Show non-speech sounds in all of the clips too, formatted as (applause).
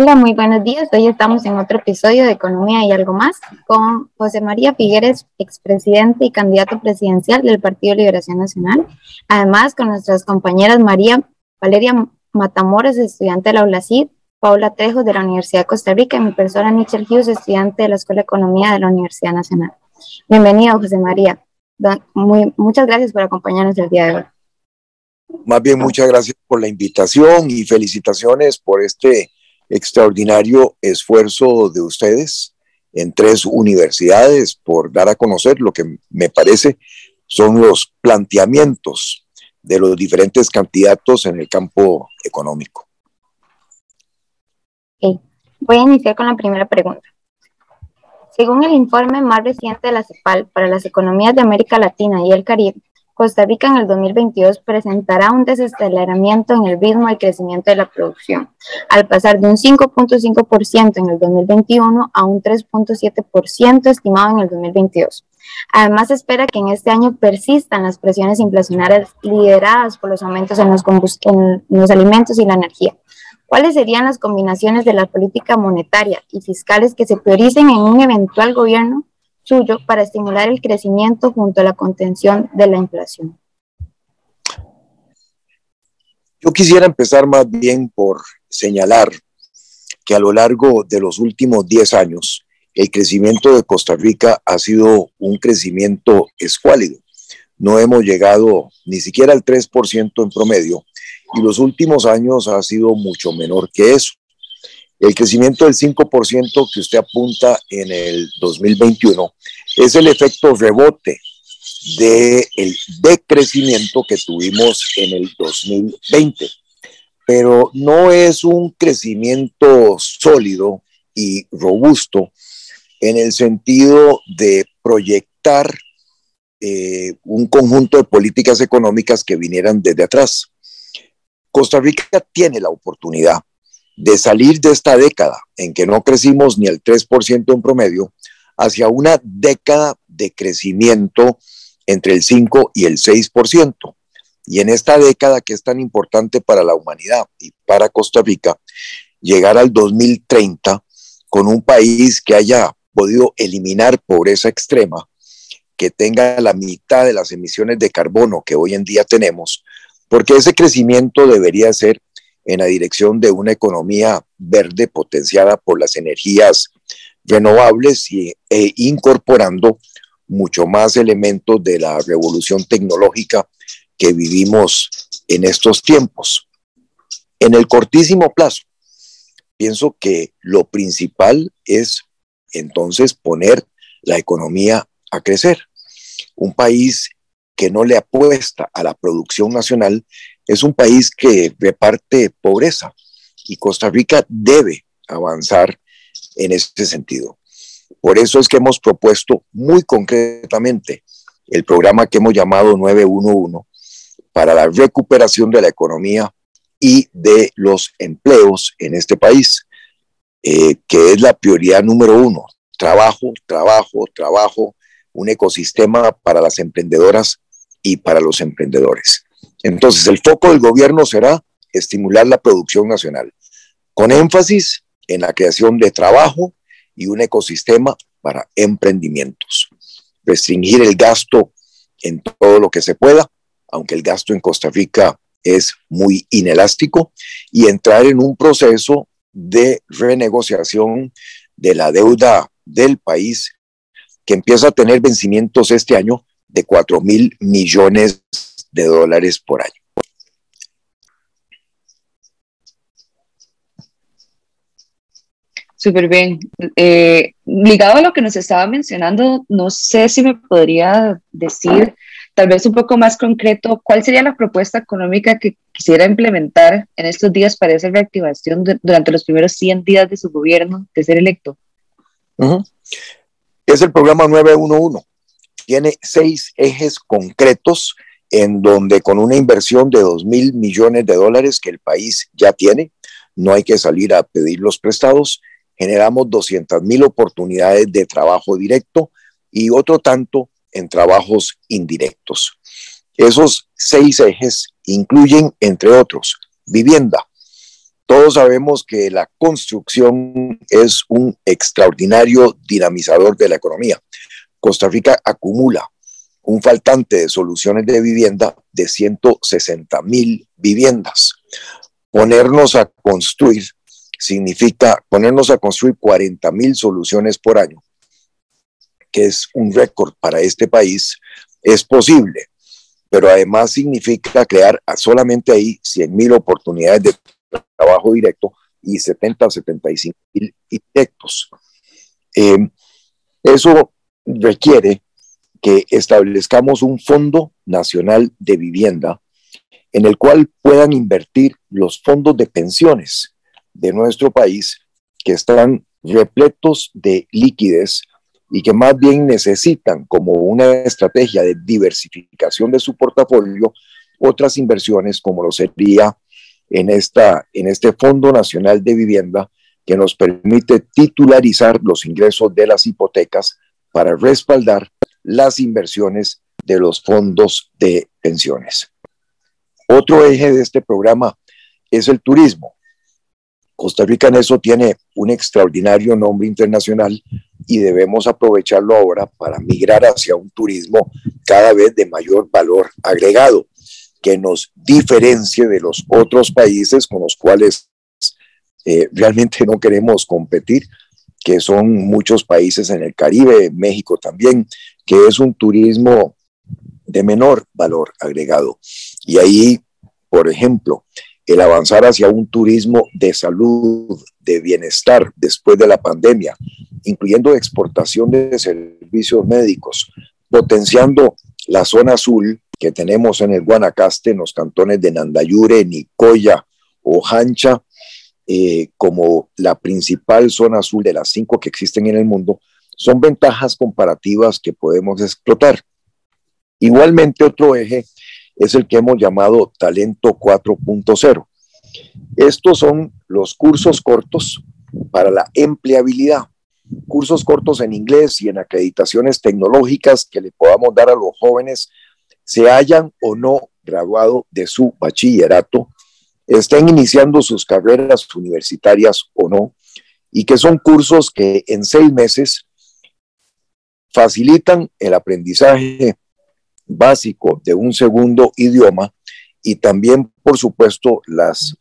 Hola, muy buenos días. Hoy estamos en otro episodio de Economía y algo más con José María Figueres, expresidente y candidato presidencial del Partido Liberación Nacional. Además, con nuestras compañeras María Valeria Matamoros, estudiante de la ULACID, Paula Trejo de la Universidad de Costa Rica y mi persona Mitchell Hughes, estudiante de la Escuela de Economía de la Universidad Nacional. Bienvenido, José María. Muy, muchas gracias por acompañarnos el día de hoy. Más bien, muchas gracias por la invitación y felicitaciones por este extraordinario esfuerzo de ustedes en tres universidades por dar a conocer lo que me parece son los planteamientos de los diferentes candidatos en el campo económico. Voy a iniciar con la primera pregunta. Según el informe más reciente de la CEPAL para las economías de América Latina y el Caribe, Costa Rica en el 2022 presentará un desaceleramiento en el ritmo de crecimiento de la producción, al pasar de un 5.5% en el 2021 a un 3.7% estimado en el 2022. Además, espera que en este año persistan las presiones inflacionarias lideradas por los aumentos en los, en los alimentos y la energía. ¿Cuáles serían las combinaciones de la política monetaria y fiscales que se prioricen en un eventual gobierno suyo para estimular el crecimiento junto a la contención de la inflación? Yo quisiera empezar más bien por señalar que a lo largo de los últimos 10 años, el crecimiento de Costa Rica ha sido un crecimiento escuálido. No hemos llegado ni siquiera al 3% en promedio y los últimos años ha sido mucho menor que eso. El crecimiento del 5% que usted apunta en el 2021 es el efecto rebote del de decrecimiento que tuvimos en el 2020, pero no es un crecimiento sólido y robusto en el sentido de proyectar eh, un conjunto de políticas económicas que vinieran desde atrás. Costa Rica tiene la oportunidad de salir de esta década en que no crecimos ni el 3% en promedio hacia una década de crecimiento entre el 5 y el 6%. Y en esta década que es tan importante para la humanidad y para Costa Rica, llegar al 2030 con un país que haya podido eliminar pobreza extrema, que tenga la mitad de las emisiones de carbono que hoy en día tenemos, porque ese crecimiento debería ser en la dirección de una economía verde potenciada por las energías renovables y, e incorporando mucho más elementos de la revolución tecnológica que vivimos en estos tiempos. En el cortísimo plazo, pienso que lo principal es entonces poner la economía a crecer. Un país que no le apuesta a la producción nacional es un país que reparte pobreza y Costa Rica debe avanzar en ese sentido. Por eso es que hemos propuesto muy concretamente el programa que hemos llamado 911 para la recuperación de la economía y de los empleos en este país, eh, que es la prioridad número uno. Trabajo, trabajo, trabajo, un ecosistema para las emprendedoras y para los emprendedores. Entonces, el foco del gobierno será estimular la producción nacional, con énfasis en la creación de trabajo y un ecosistema para emprendimientos. Restringir el gasto en todo lo que se pueda, aunque el gasto en Costa Rica es muy inelástico, y entrar en un proceso de renegociación de la deuda del país que empieza a tener vencimientos este año de 4 mil millones de dólares por año. Súper bien. Eh, ligado a lo que nos estaba mencionando, no sé si me podría decir, tal vez un poco más concreto, cuál sería la propuesta económica que quisiera implementar en estos días para esa reactivación durante los primeros 100 días de su gobierno de ser electo. Es el programa 911. Tiene seis ejes concretos en donde con una inversión de 2 mil millones de dólares que el país ya tiene, no hay que salir a pedir los prestados, generamos 200 mil oportunidades de trabajo directo y otro tanto en trabajos indirectos. Esos seis ejes incluyen, entre otros, vivienda. Todos sabemos que la construcción es un extraordinario dinamizador de la economía. Costa Rica acumula un faltante de soluciones de vivienda de 160 mil viviendas. Ponernos a construir significa ponernos a construir 40 mil soluciones por año, que es un récord para este país, es posible, pero además significa crear solamente ahí 100 mil oportunidades de trabajo directo y 70 o 75 mil directos. Eh, eso requiere que establezcamos un fondo nacional de vivienda en el cual puedan invertir los fondos de pensiones de nuestro país que están repletos de liquidez y que más bien necesitan como una estrategia de diversificación de su portafolio otras inversiones como lo sería en, esta, en este Fondo Nacional de Vivienda que nos permite titularizar los ingresos de las hipotecas para respaldar las inversiones de los fondos de pensiones. Otro eje de este programa es el turismo. Costa Rica en eso tiene un extraordinario nombre internacional y debemos aprovecharlo ahora para migrar hacia un turismo cada vez de mayor valor agregado, que nos diferencie de los otros países con los cuales eh, realmente no queremos competir, que son muchos países en el Caribe, México también, que es un turismo de menor valor agregado. Y ahí, por ejemplo, el avanzar hacia un turismo de salud, de bienestar después de la pandemia, incluyendo exportación de servicios médicos, potenciando la zona azul que tenemos en el Guanacaste, en los cantones de Nandayure, Nicoya o Hancha, eh, como la principal zona azul de las cinco que existen en el mundo, son ventajas comparativas que podemos explotar. Igualmente, otro eje es el que hemos llamado Talento 4.0. Estos son los cursos cortos para la empleabilidad, cursos cortos en inglés y en acreditaciones tecnológicas que le podamos dar a los jóvenes, se hayan o no graduado de su bachillerato, estén iniciando sus carreras universitarias o no, y que son cursos que en seis meses facilitan el aprendizaje básico de un segundo idioma y también, por supuesto, las,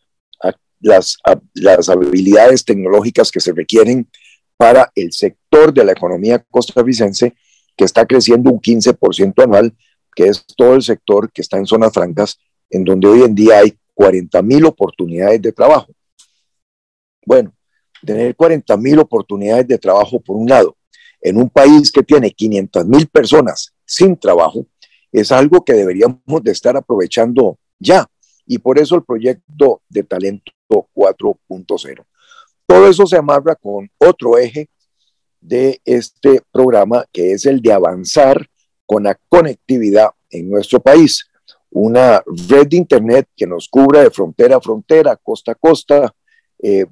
las, habilidades tecnológicas que se requieren para el sector de la economía costarricense, que está creciendo un 15% anual, que es todo el sector que está en zonas francas, en donde hoy en día hay 40 mil oportunidades de trabajo. Bueno, tener 40 mil oportunidades de trabajo por un lado en un país que tiene 500 mil personas sin trabajo, es algo que deberíamos de estar aprovechando ya. Y por eso el proyecto de talento 4.0. Todo eso se amarra con otro eje de este programa, que es el de avanzar con la conectividad en nuestro país. Una red de Internet que nos cubra de frontera a frontera, costa a costa, eh,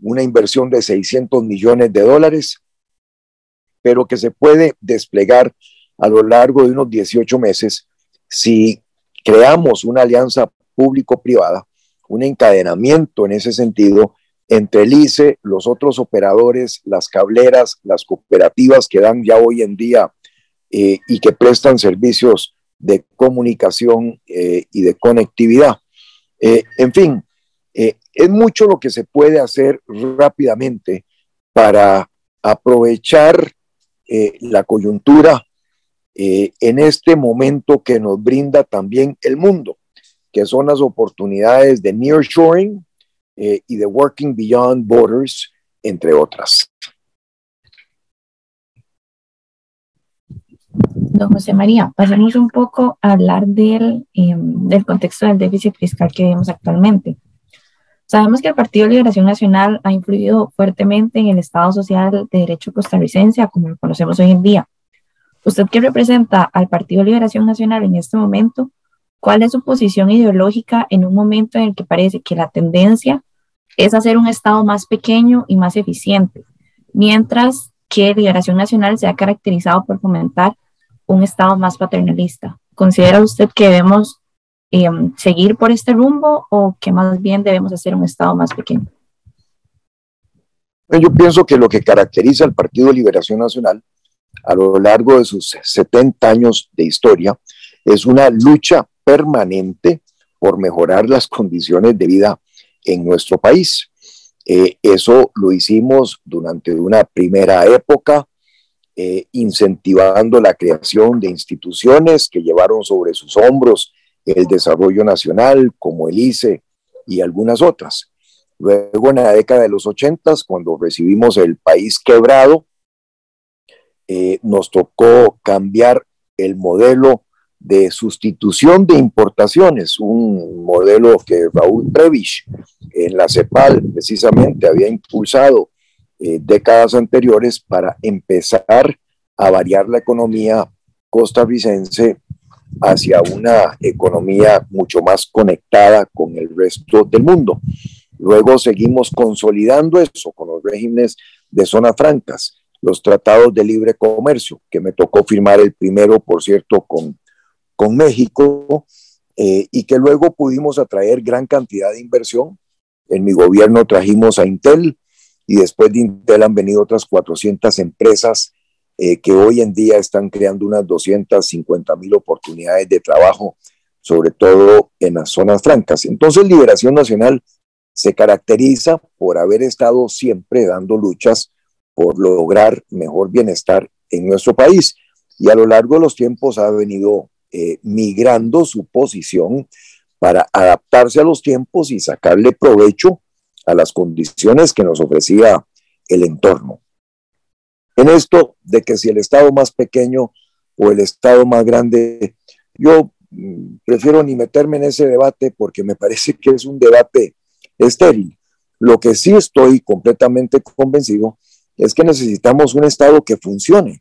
una inversión de 600 millones de dólares pero que se puede desplegar a lo largo de unos 18 meses si creamos una alianza público-privada, un encadenamiento en ese sentido entre el ICE, los otros operadores, las cableras, las cooperativas que dan ya hoy en día eh, y que prestan servicios de comunicación eh, y de conectividad. Eh, en fin, es mucho lo que se puede hacer rápidamente para aprovechar eh, la coyuntura eh, en este momento que nos brinda también el mundo, que son las oportunidades de nearshoring eh, y de working beyond borders, entre otras. Don José María, pasemos un poco a hablar del, del contexto del déficit fiscal que vemos actualmente. Sabemos que el Partido de Liberación Nacional ha influido fuertemente en el Estado Social de Derecho costarricense, como lo conocemos hoy en día. Usted que representa al Partido Liberación Nacional en este momento, ¿cuál es su posición ideológica en un momento en el que parece que la tendencia es hacer un Estado más pequeño y más eficiente, mientras que Liberación Nacional se ha caracterizado por fomentar un Estado más paternalista? ¿Considera usted que debemos em, seguir por este rumbo o que más bien debemos hacer un Estado más pequeño? Yo pienso que lo que caracteriza al Partido Liberación Nacional a lo largo de sus 70 años de historia es una lucha permanente por mejorar las condiciones de vida en nuestro país. Eh, eso lo hicimos durante una primera época, eh, incentivando la creación de instituciones que llevaron sobre sus hombros el desarrollo nacional, como el ICE y algunas otras. Luego, en la década de los 80, cuando recibimos el país quebrado, eh, nos tocó cambiar el modelo de sustitución de importaciones, un modelo que Raúl Previch en la CEPAL precisamente había impulsado eh, décadas anteriores para empezar a variar la economía costarricense hacia una economía mucho más conectada con el resto del mundo. Luego seguimos consolidando eso con los regímenes de zonas francas, los tratados de libre comercio, que me tocó firmar el primero, por cierto, con con México eh, y que luego pudimos atraer gran cantidad de inversión. En mi gobierno trajimos a Intel y después de Intel han venido otras 400 empresas eh, que hoy en día están creando unas 250 mil oportunidades de trabajo, sobre todo en las zonas francas. Entonces, Liberación Nacional se caracteriza por haber estado siempre dando luchas por lograr mejor bienestar en nuestro país. Y a lo largo de los tiempos ha venido eh, migrando su posición para adaptarse a los tiempos y sacarle provecho a las condiciones que nos ofrecía el entorno. En esto de que si el Estado más pequeño o el Estado más grande, yo mm, prefiero ni meterme en ese debate porque me parece que es un debate estéril. Lo que sí estoy completamente convencido es que necesitamos un Estado que funcione.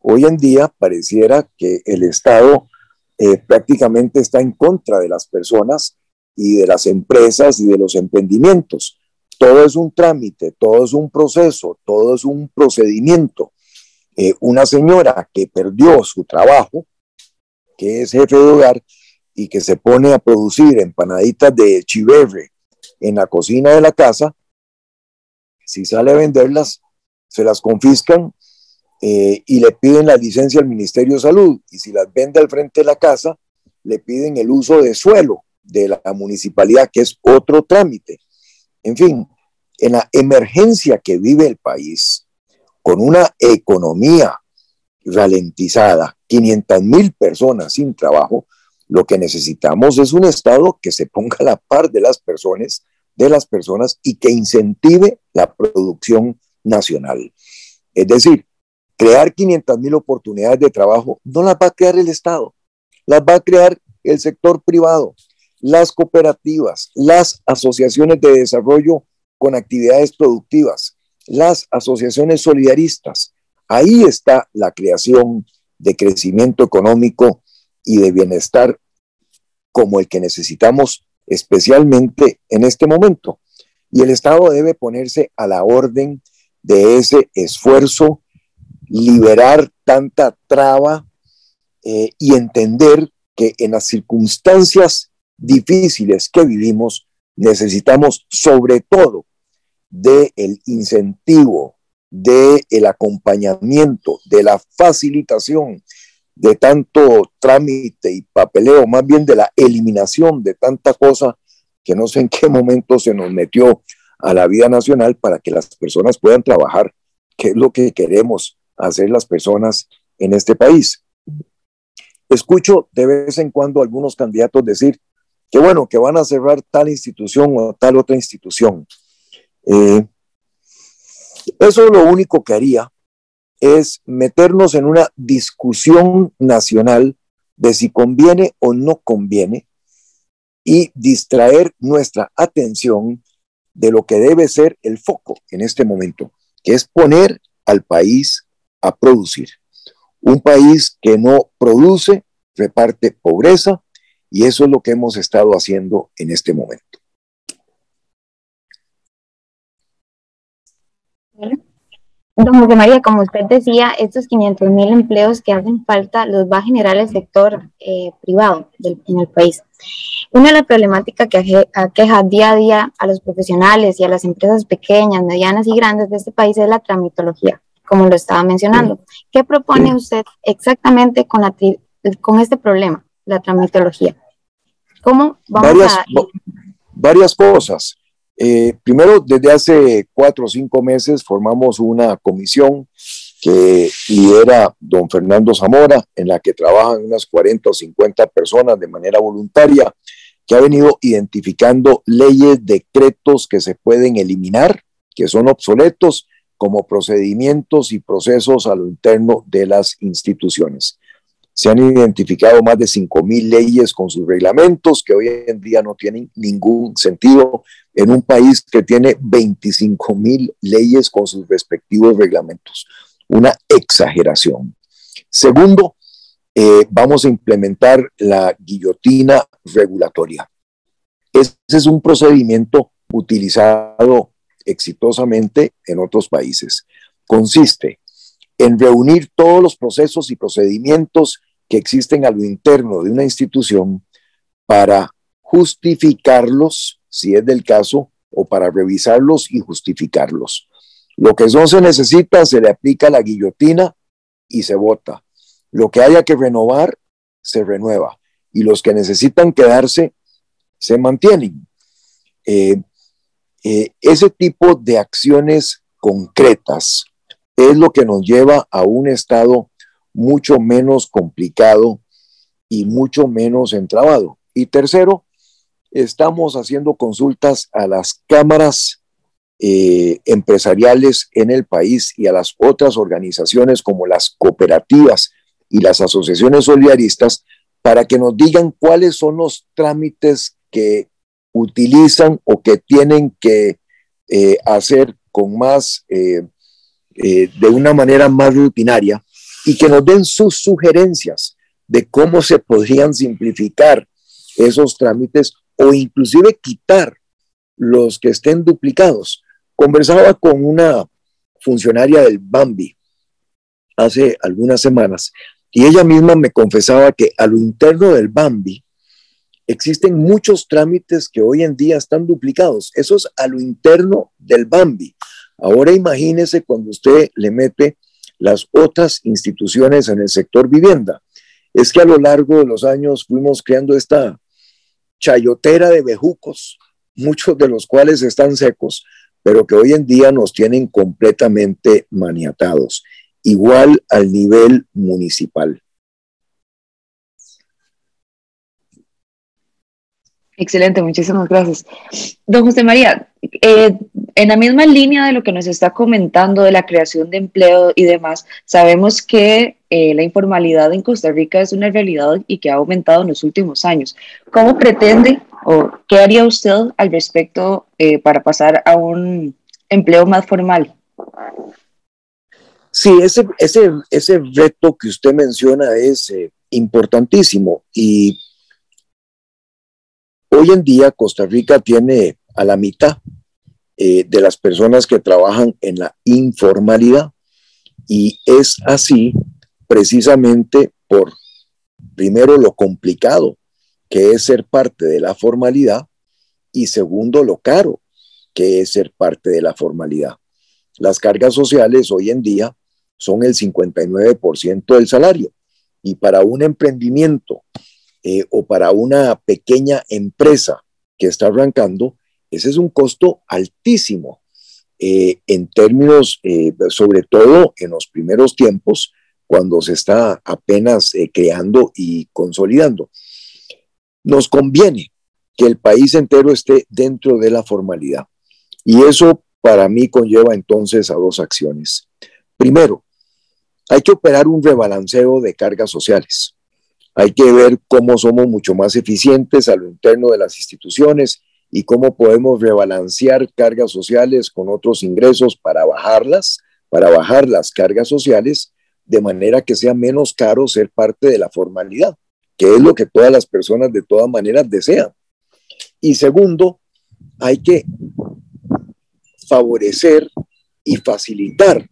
Hoy en día pareciera que el Estado eh, prácticamente está en contra de las personas y de las empresas y de los emprendimientos. Todo es un trámite, todo es un proceso, todo es un procedimiento. Eh, una señora que perdió su trabajo, que es jefe de hogar y que se pone a producir empanaditas de chiverre en la cocina de la casa, si sale a venderlas, se las confiscan eh, y le piden la licencia al Ministerio de Salud. Y si las vende al frente de la casa, le piden el uso de suelo de la municipalidad, que es otro trámite. En fin, en la emergencia que vive el país, con una economía ralentizada, 500 mil personas sin trabajo, lo que necesitamos es un Estado que se ponga a la par de las personas, de las personas y que incentive la producción nacional. Es decir, crear 500 mil oportunidades de trabajo no las va a crear el Estado, las va a crear el sector privado, las cooperativas, las asociaciones de desarrollo con actividades productivas, las asociaciones solidaristas. Ahí está la creación de crecimiento económico y de bienestar como el que necesitamos especialmente en este momento. Y el Estado debe ponerse a la orden de ese esfuerzo liberar tanta traba eh, y entender que en las circunstancias difíciles que vivimos necesitamos sobre todo del el incentivo, del el acompañamiento, de la facilitación de tanto trámite y papeleo, más bien de la eliminación de tanta cosa que no sé en qué momento se nos metió a la vida nacional para que las personas puedan trabajar, que es lo que queremos hacer las personas en este país. Escucho de vez en cuando algunos candidatos decir que bueno, que van a cerrar tal institución o tal otra institución. Eh, eso lo único que haría es meternos en una discusión nacional de si conviene o no conviene y distraer nuestra atención de lo que debe ser el foco en este momento, que es poner al país a producir. Un país que no produce reparte pobreza y eso es lo que hemos estado haciendo en este momento. Don José María, como usted decía, estos 500 mil empleos que hacen falta los va a generar el sector eh, privado en el país. Una de las problemáticas que aqueja día a día a los profesionales y a las empresas pequeñas, medianas y grandes de este país es la tramitología, como lo estaba mencionando. ¿Qué propone usted exactamente con, con este problema, la tramitología? ¿Cómo vamos varias, a...? Varias cosas. Eh, primero, desde hace cuatro o cinco meses formamos una comisión que lidera don Fernando Zamora, en la que trabajan unas 40 o 50 personas de manera voluntaria, que ha venido identificando leyes, decretos que se pueden eliminar, que son obsoletos, como procedimientos y procesos a lo interno de las instituciones. Se han identificado más de 5.000 leyes con sus reglamentos que hoy en día no tienen ningún sentido en un país que tiene 25 mil leyes con sus respectivos reglamentos. Una exageración. Segundo, eh, vamos a implementar la guillotina regulatoria. Ese es un procedimiento utilizado exitosamente en otros países. Consiste en reunir todos los procesos y procedimientos que existen a lo interno de una institución para justificarlos si es del caso, o para revisarlos y justificarlos. Lo que no se necesita, se le aplica la guillotina y se vota. Lo que haya que renovar, se renueva. Y los que necesitan quedarse, se mantienen. Eh, eh, ese tipo de acciones concretas es lo que nos lleva a un estado mucho menos complicado y mucho menos entrabado. Y tercero, estamos haciendo consultas a las cámaras eh, empresariales en el país y a las otras organizaciones como las cooperativas y las asociaciones solidaristas para que nos digan cuáles son los trámites que utilizan o que tienen que eh, hacer con más, eh, de una manera más rutinaria y que nos den sus sugerencias de cómo se podrían simplificar esos trámites o inclusive quitar los que estén duplicados. Conversaba con una funcionaria del Bambi hace algunas semanas y ella misma me confesaba que a lo interno del Bambi existen muchos trámites que hoy en día están duplicados. Eso es a lo interno del Bambi. Ahora imagínese cuando usted le mete las otras instituciones en el sector vivienda. Es que a lo largo de los años fuimos creando esta chayotera de bejucos, muchos de los cuales están secos, pero que hoy en día nos tienen completamente maniatados, igual al nivel municipal. Excelente, muchísimas gracias. Don José María, eh, en la misma línea de lo que nos está comentando de la creación de empleo y demás, sabemos que eh, la informalidad en Costa Rica es una realidad y que ha aumentado en los últimos años. ¿Cómo pretende o qué haría usted al respecto eh, para pasar a un empleo más formal? Sí, ese, ese, ese reto que usted menciona es eh, importantísimo y hoy en día Costa Rica tiene a la mitad eh, de las personas que trabajan en la informalidad. Y es así precisamente por, primero, lo complicado que es ser parte de la formalidad y segundo, lo caro que es ser parte de la formalidad. Las cargas sociales hoy en día son el 59% del salario y para un emprendimiento eh, o para una pequeña empresa que está arrancando, ese es un costo altísimo eh, en términos, eh, sobre todo en los primeros tiempos, cuando se está apenas creando y consolidando. Nos conviene que el país entero esté dentro de la formalidad. Y eso para mí conlleva entonces a dos acciones. Primero, hay que operar un rebalanceo de cargas sociales. Hay que ver cómo somos mucho más eficientes a lo interno de las instituciones y cómo podemos rebalancear cargas sociales con otros ingresos para bajarlas, para bajar las cargas sociales, de manera que sea menos caro ser parte de la formalidad, que es lo que todas las personas de todas maneras desean. Y segundo, hay que favorecer y facilitar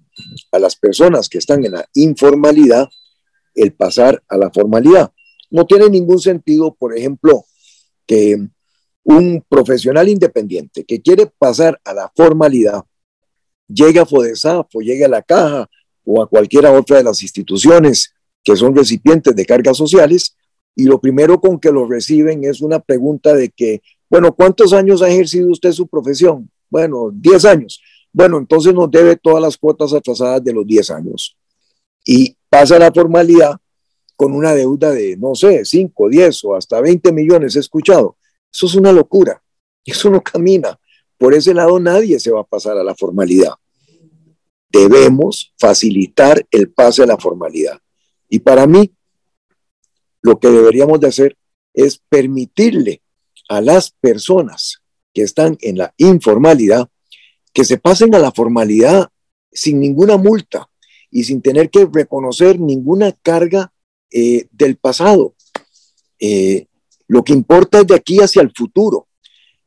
a las personas que están en la informalidad el pasar a la formalidad. No tiene ningún sentido, por ejemplo, que un profesional independiente que quiere pasar a la formalidad llegue a FODESAF o llegue a la caja o a cualquiera otra de las instituciones que son recipientes de cargas sociales y lo primero con que lo reciben es una pregunta de que, bueno, ¿cuántos años ha ejercido usted su profesión? Bueno, 10 años. Bueno, entonces nos debe todas las cuotas atrasadas de los 10 años. Y pasa la formalidad con una deuda de, no sé, 5, 10 o hasta 20 millones, he escuchado. Eso es una locura. Eso no camina. Por ese lado nadie se va a pasar a la formalidad. Debemos facilitar el pase a la formalidad. Y para mí, lo que deberíamos de hacer es permitirle a las personas que están en la informalidad que se pasen a la formalidad sin ninguna multa y sin tener que reconocer ninguna carga eh, del pasado. Eh, lo que importa es de aquí hacia el futuro.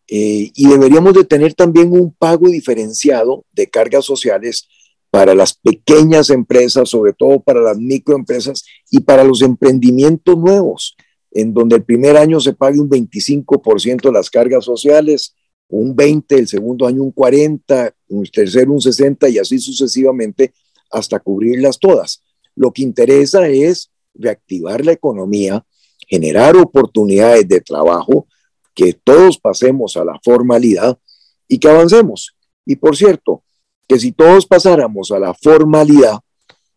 Eh, y deberíamos de tener también un pago diferenciado de cargas sociales para las pequeñas empresas, sobre todo para las microempresas y para los emprendimientos nuevos, en donde el primer año se pague un 25% de las cargas sociales, un 20, el segundo año un 40, el tercero un 60 y así sucesivamente hasta cubrirlas todas. Lo que interesa es reactivar la economía, generar oportunidades de trabajo, que todos pasemos a la formalidad y que avancemos. Y por cierto, que si todos pasáramos a la formalidad,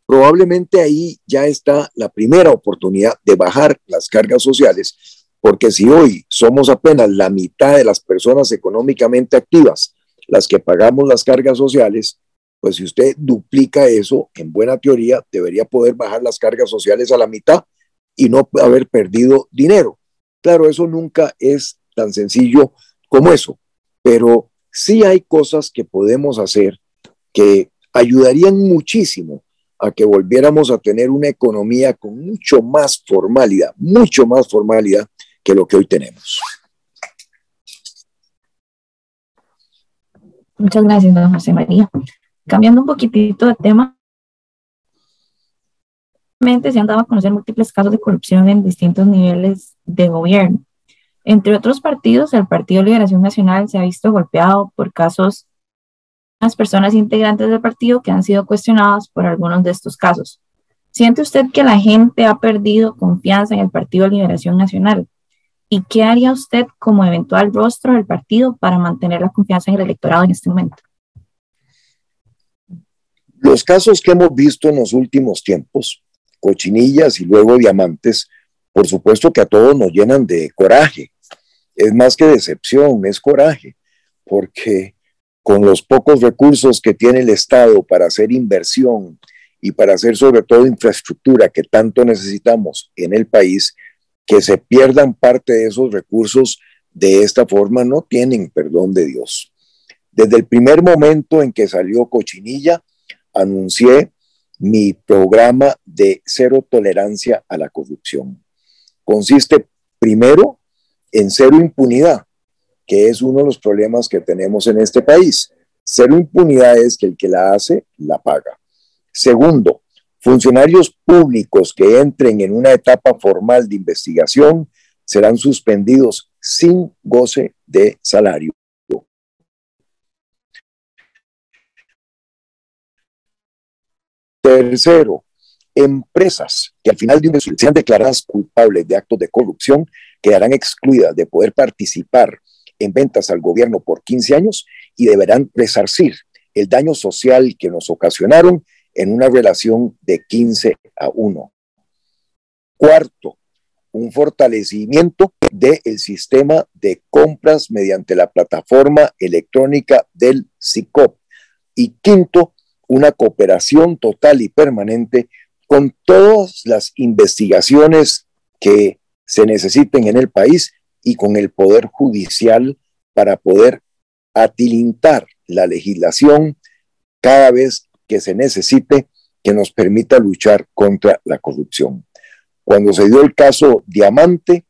probablemente ahí ya está la primera oportunidad de bajar las cargas sociales, porque si hoy somos apenas la mitad de las personas económicamente activas las que pagamos las cargas sociales, pues si usted duplica eso, en buena teoría, debería poder bajar las cargas sociales a la mitad y no haber perdido dinero. Claro, eso nunca es tan sencillo como eso, pero sí hay cosas que podemos hacer que ayudarían muchísimo a que volviéramos a tener una economía con mucho más formalidad, mucho más formalidad que lo que hoy tenemos. Muchas gracias, don José María. Cambiando un poquitito de tema, se han dado a conocer múltiples casos de corrupción en distintos niveles de gobierno. Entre otros partidos, el Partido Liberación Nacional se ha visto golpeado por casos las personas integrantes del partido que han sido cuestionadas por algunos de estos casos. ¿Siente usted que la gente ha perdido confianza en el Partido Liberación Nacional? ¿Y qué haría usted como eventual rostro del partido para mantener la confianza en el electorado en este momento? Los casos que hemos visto en los últimos tiempos, cochinillas y luego diamantes, por supuesto que a todos nos llenan de coraje. Es más que decepción, es coraje, porque con los pocos recursos que tiene el Estado para hacer inversión y para hacer sobre todo infraestructura que tanto necesitamos en el país, que se pierdan parte de esos recursos de esta forma no tienen perdón de Dios. Desde el primer momento en que salió Cochinilla, anuncié mi programa de cero tolerancia a la corrupción. Consiste primero en cero impunidad que es uno de los problemas que tenemos en este país. Cero impunidad es que el que la hace, la paga. Segundo, funcionarios públicos que entren en una etapa formal de investigación serán suspendidos sin goce de salario. Tercero, empresas que al final de un sean declaradas culpables de actos de corrupción quedarán excluidas de poder participar en ventas al gobierno por 15 años y deberán resarcir el daño social que nos ocasionaron en una relación de 15 a 1. Cuarto, un fortalecimiento del sistema de compras mediante la plataforma electrónica del SICOP. Y quinto, una cooperación total y permanente con todas las investigaciones que se necesiten en el país y con el Poder Judicial para poder atilintar la legislación cada vez que se necesite que nos permita luchar contra la corrupción. Cuando se dio el caso Diamante,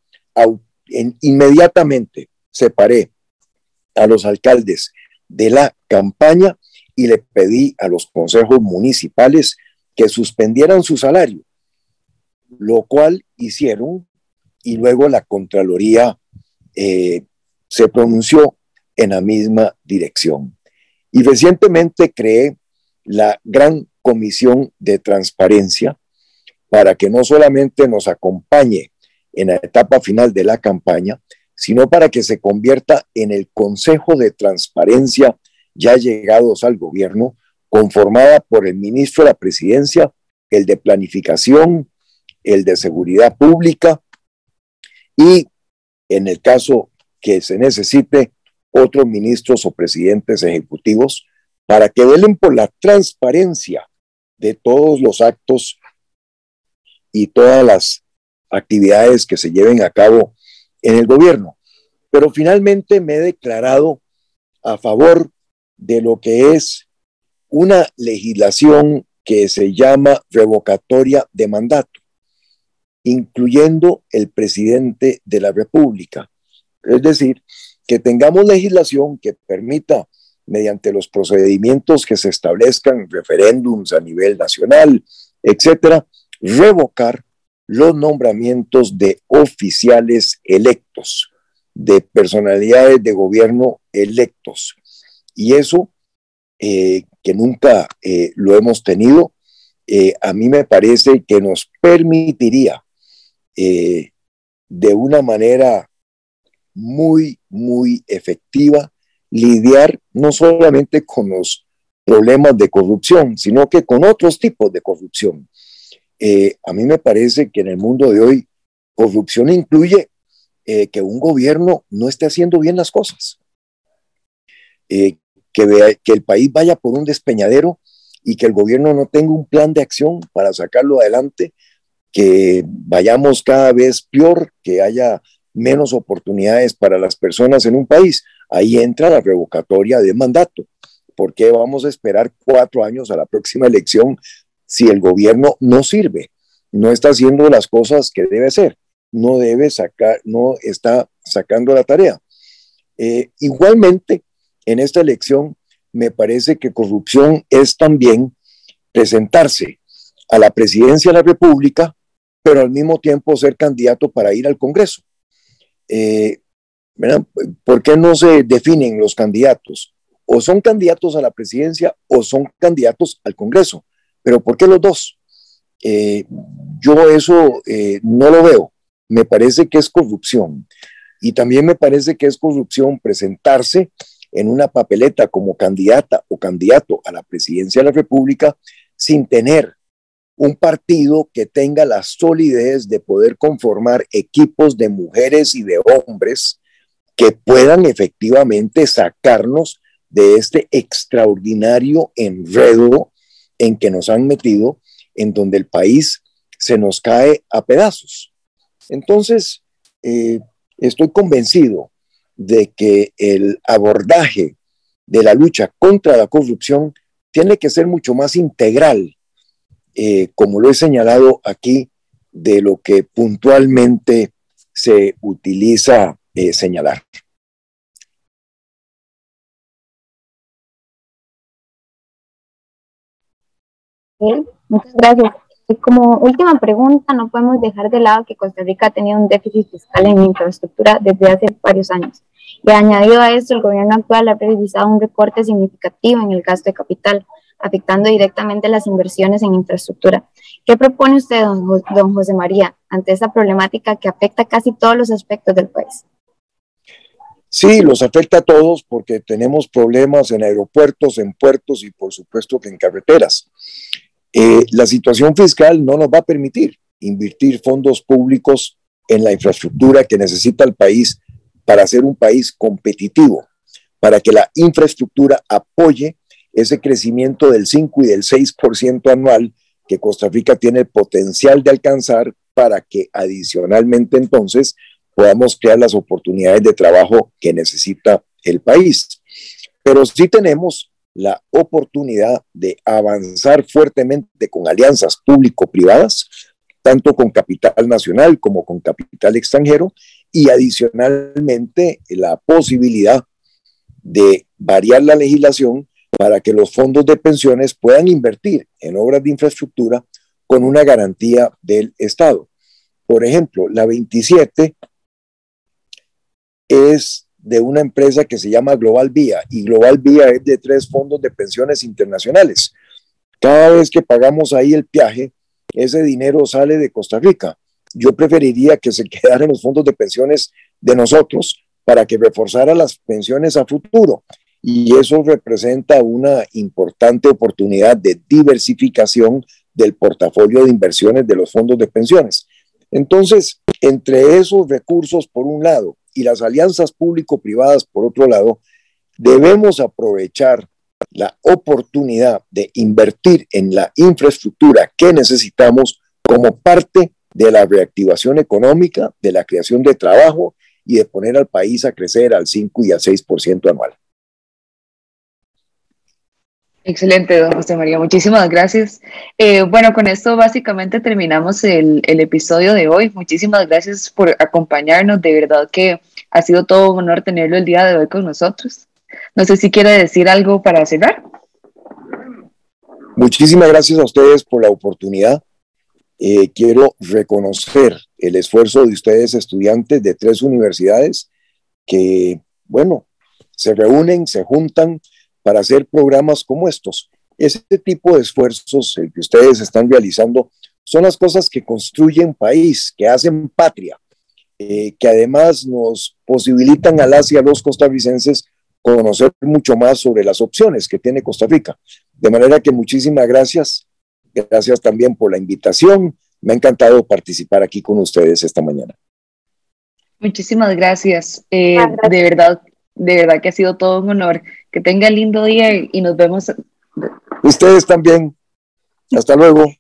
inmediatamente separé a los alcaldes de la campaña y le pedí a los consejos municipales que suspendieran su salario, lo cual hicieron y luego la Contraloría eh, se pronunció en la misma dirección. Y recientemente creé la gran comisión de transparencia para que no solamente nos acompañe en la etapa final de la campaña, sino para que se convierta en el Consejo de Transparencia ya llegados al gobierno, conformada por el ministro de la Presidencia, el de Planificación, el de Seguridad Pública y, en el caso que se necesite, otros ministros o presidentes ejecutivos para que velen por la transparencia de todos los actos y todas las actividades que se lleven a cabo en el gobierno. Pero finalmente me he declarado a favor de lo que es una legislación que se llama revocatoria de mandato, incluyendo el presidente de la República. Es decir, que tengamos legislación que permita, mediante los procedimientos que se establezcan, referéndums a nivel nacional, etcétera, revocar los nombramientos de oficiales electos, de personalidades de gobierno electos. Y eso, eh, que nunca eh, lo hemos tenido, eh, a mí me parece que nos permitiría de una manera muy, muy efectiva lidiar no solamente con los problemas de corrupción, sino que con otros tipos de corrupción. A mí me parece que en el mundo de hoy corrupción incluye que un gobierno no esté haciendo bien las cosas, que, el país vaya por un despeñadero y que el gobierno no tenga un plan de acción para sacarlo adelante, que vayamos cada vez peor, que haya menos oportunidades para las personas en un país. Ahí entra la revocatoria de mandato. ¿Por qué vamos a esperar cuatro años a la próxima elección si el gobierno no sirve, no está haciendo las cosas que debe hacer, no debe sacar, no está sacando la tarea. Eh, igualmente, en esta elección, me parece que corrupción es también presentarse a la presidencia de la República, pero al mismo tiempo ser candidato para ir al Congreso. Eh, ¿Por qué no se definen los candidatos? O son candidatos a la presidencia o son candidatos al Congreso. Pero ¿por qué los dos? Eh, yo eso eh, no lo veo. Me parece que es corrupción. Y también me parece que es corrupción presentarse en una papeleta como candidata o candidato a la presidencia de la República sin tener un partido que tenga la solidez de poder conformar equipos de mujeres y de hombres que puedan efectivamente sacarnos de este extraordinario enredo en que nos han metido, en donde el país se nos cae a pedazos. Entonces, eh, estoy convencido de que el abordaje de la lucha contra la corrupción tiene que ser mucho más integral, eh, como lo he señalado aquí, de lo que puntualmente se utiliza eh, señalar. muchas gracias. Como última pregunta, no podemos dejar de lado que Costa Rica ha tenido un déficit fiscal en infraestructura desde hace varios años. Y añadido a esto, el gobierno actual ha precisado un recorte significativo en el gasto de capital, afectando directamente las inversiones en infraestructura. ¿Qué propone usted, don, don José María, ante esta problemática que afecta casi todos los aspectos del país? Sí, los afecta a todos porque tenemos problemas en aeropuertos, en puertos y por supuesto que en carreteras. Eh, la situación fiscal no nos va a permitir invertir fondos públicos en la infraestructura que necesita el país para ser un país competitivo, para que la infraestructura apoye ese crecimiento del 5 y del 6% anual que Costa Rica tiene el potencial de alcanzar para que adicionalmente entonces podamos crear las oportunidades de trabajo que necesita el país. Pero sí tenemos la oportunidad de avanzar fuertemente con alianzas público-privadas, tanto con capital nacional como con capital extranjero, y adicionalmente la posibilidad de variar la legislación para que los fondos de pensiones puedan invertir en obras de infraestructura con una garantía del Estado. Por ejemplo, la 27 es de una empresa que se llama Global Vía y Global Vía es de tres fondos de pensiones internacionales. Cada vez que pagamos ahí el viaje, ese dinero sale de Costa Rica. Yo preferiría que se (laughs) quedara en los fondos de pensiones de nosotros para que reforzara las pensiones a futuro. Y eso representa una importante oportunidad de diversificación del portafolio de inversiones de los fondos de pensiones. Entonces, entre esos recursos, por un lado, y las alianzas público-privadas, por otro lado, debemos aprovechar la oportunidad de invertir en la infraestructura que necesitamos como parte de la reactivación económica, de la creación de trabajo y de poner al país a crecer al 5 y al 6% anual. Excelente, don José María. Muchísimas gracias. Eh, bueno, con esto básicamente terminamos el, episodio de hoy. Muchísimas gracias por acompañarnos. De verdad que ha sido todo un honor tenerlo el día de hoy con nosotros. No sé si quiere decir algo para cerrar. Muchísimas gracias a ustedes por la oportunidad. Eh, quiero reconocer el esfuerzo de ustedes, estudiantes de tres universidades, que, bueno, se reúnen, se juntan para hacer programas como estos. Este tipo de esfuerzos el que ustedes están realizando son las cosas que construyen país, que hacen patria, eh, que además nos posibilitan a las y a los costarricenses conocer mucho más sobre las opciones que tiene Costa Rica. De manera que muchísimas gracias. Gracias también por la invitación. Me ha encantado participar aquí con ustedes esta mañana. Muchísimas gracias. Eh, de verdad, de verdad que ha sido todo un honor. Que tenga lindo día y nos vemos. Ustedes también. Hasta luego.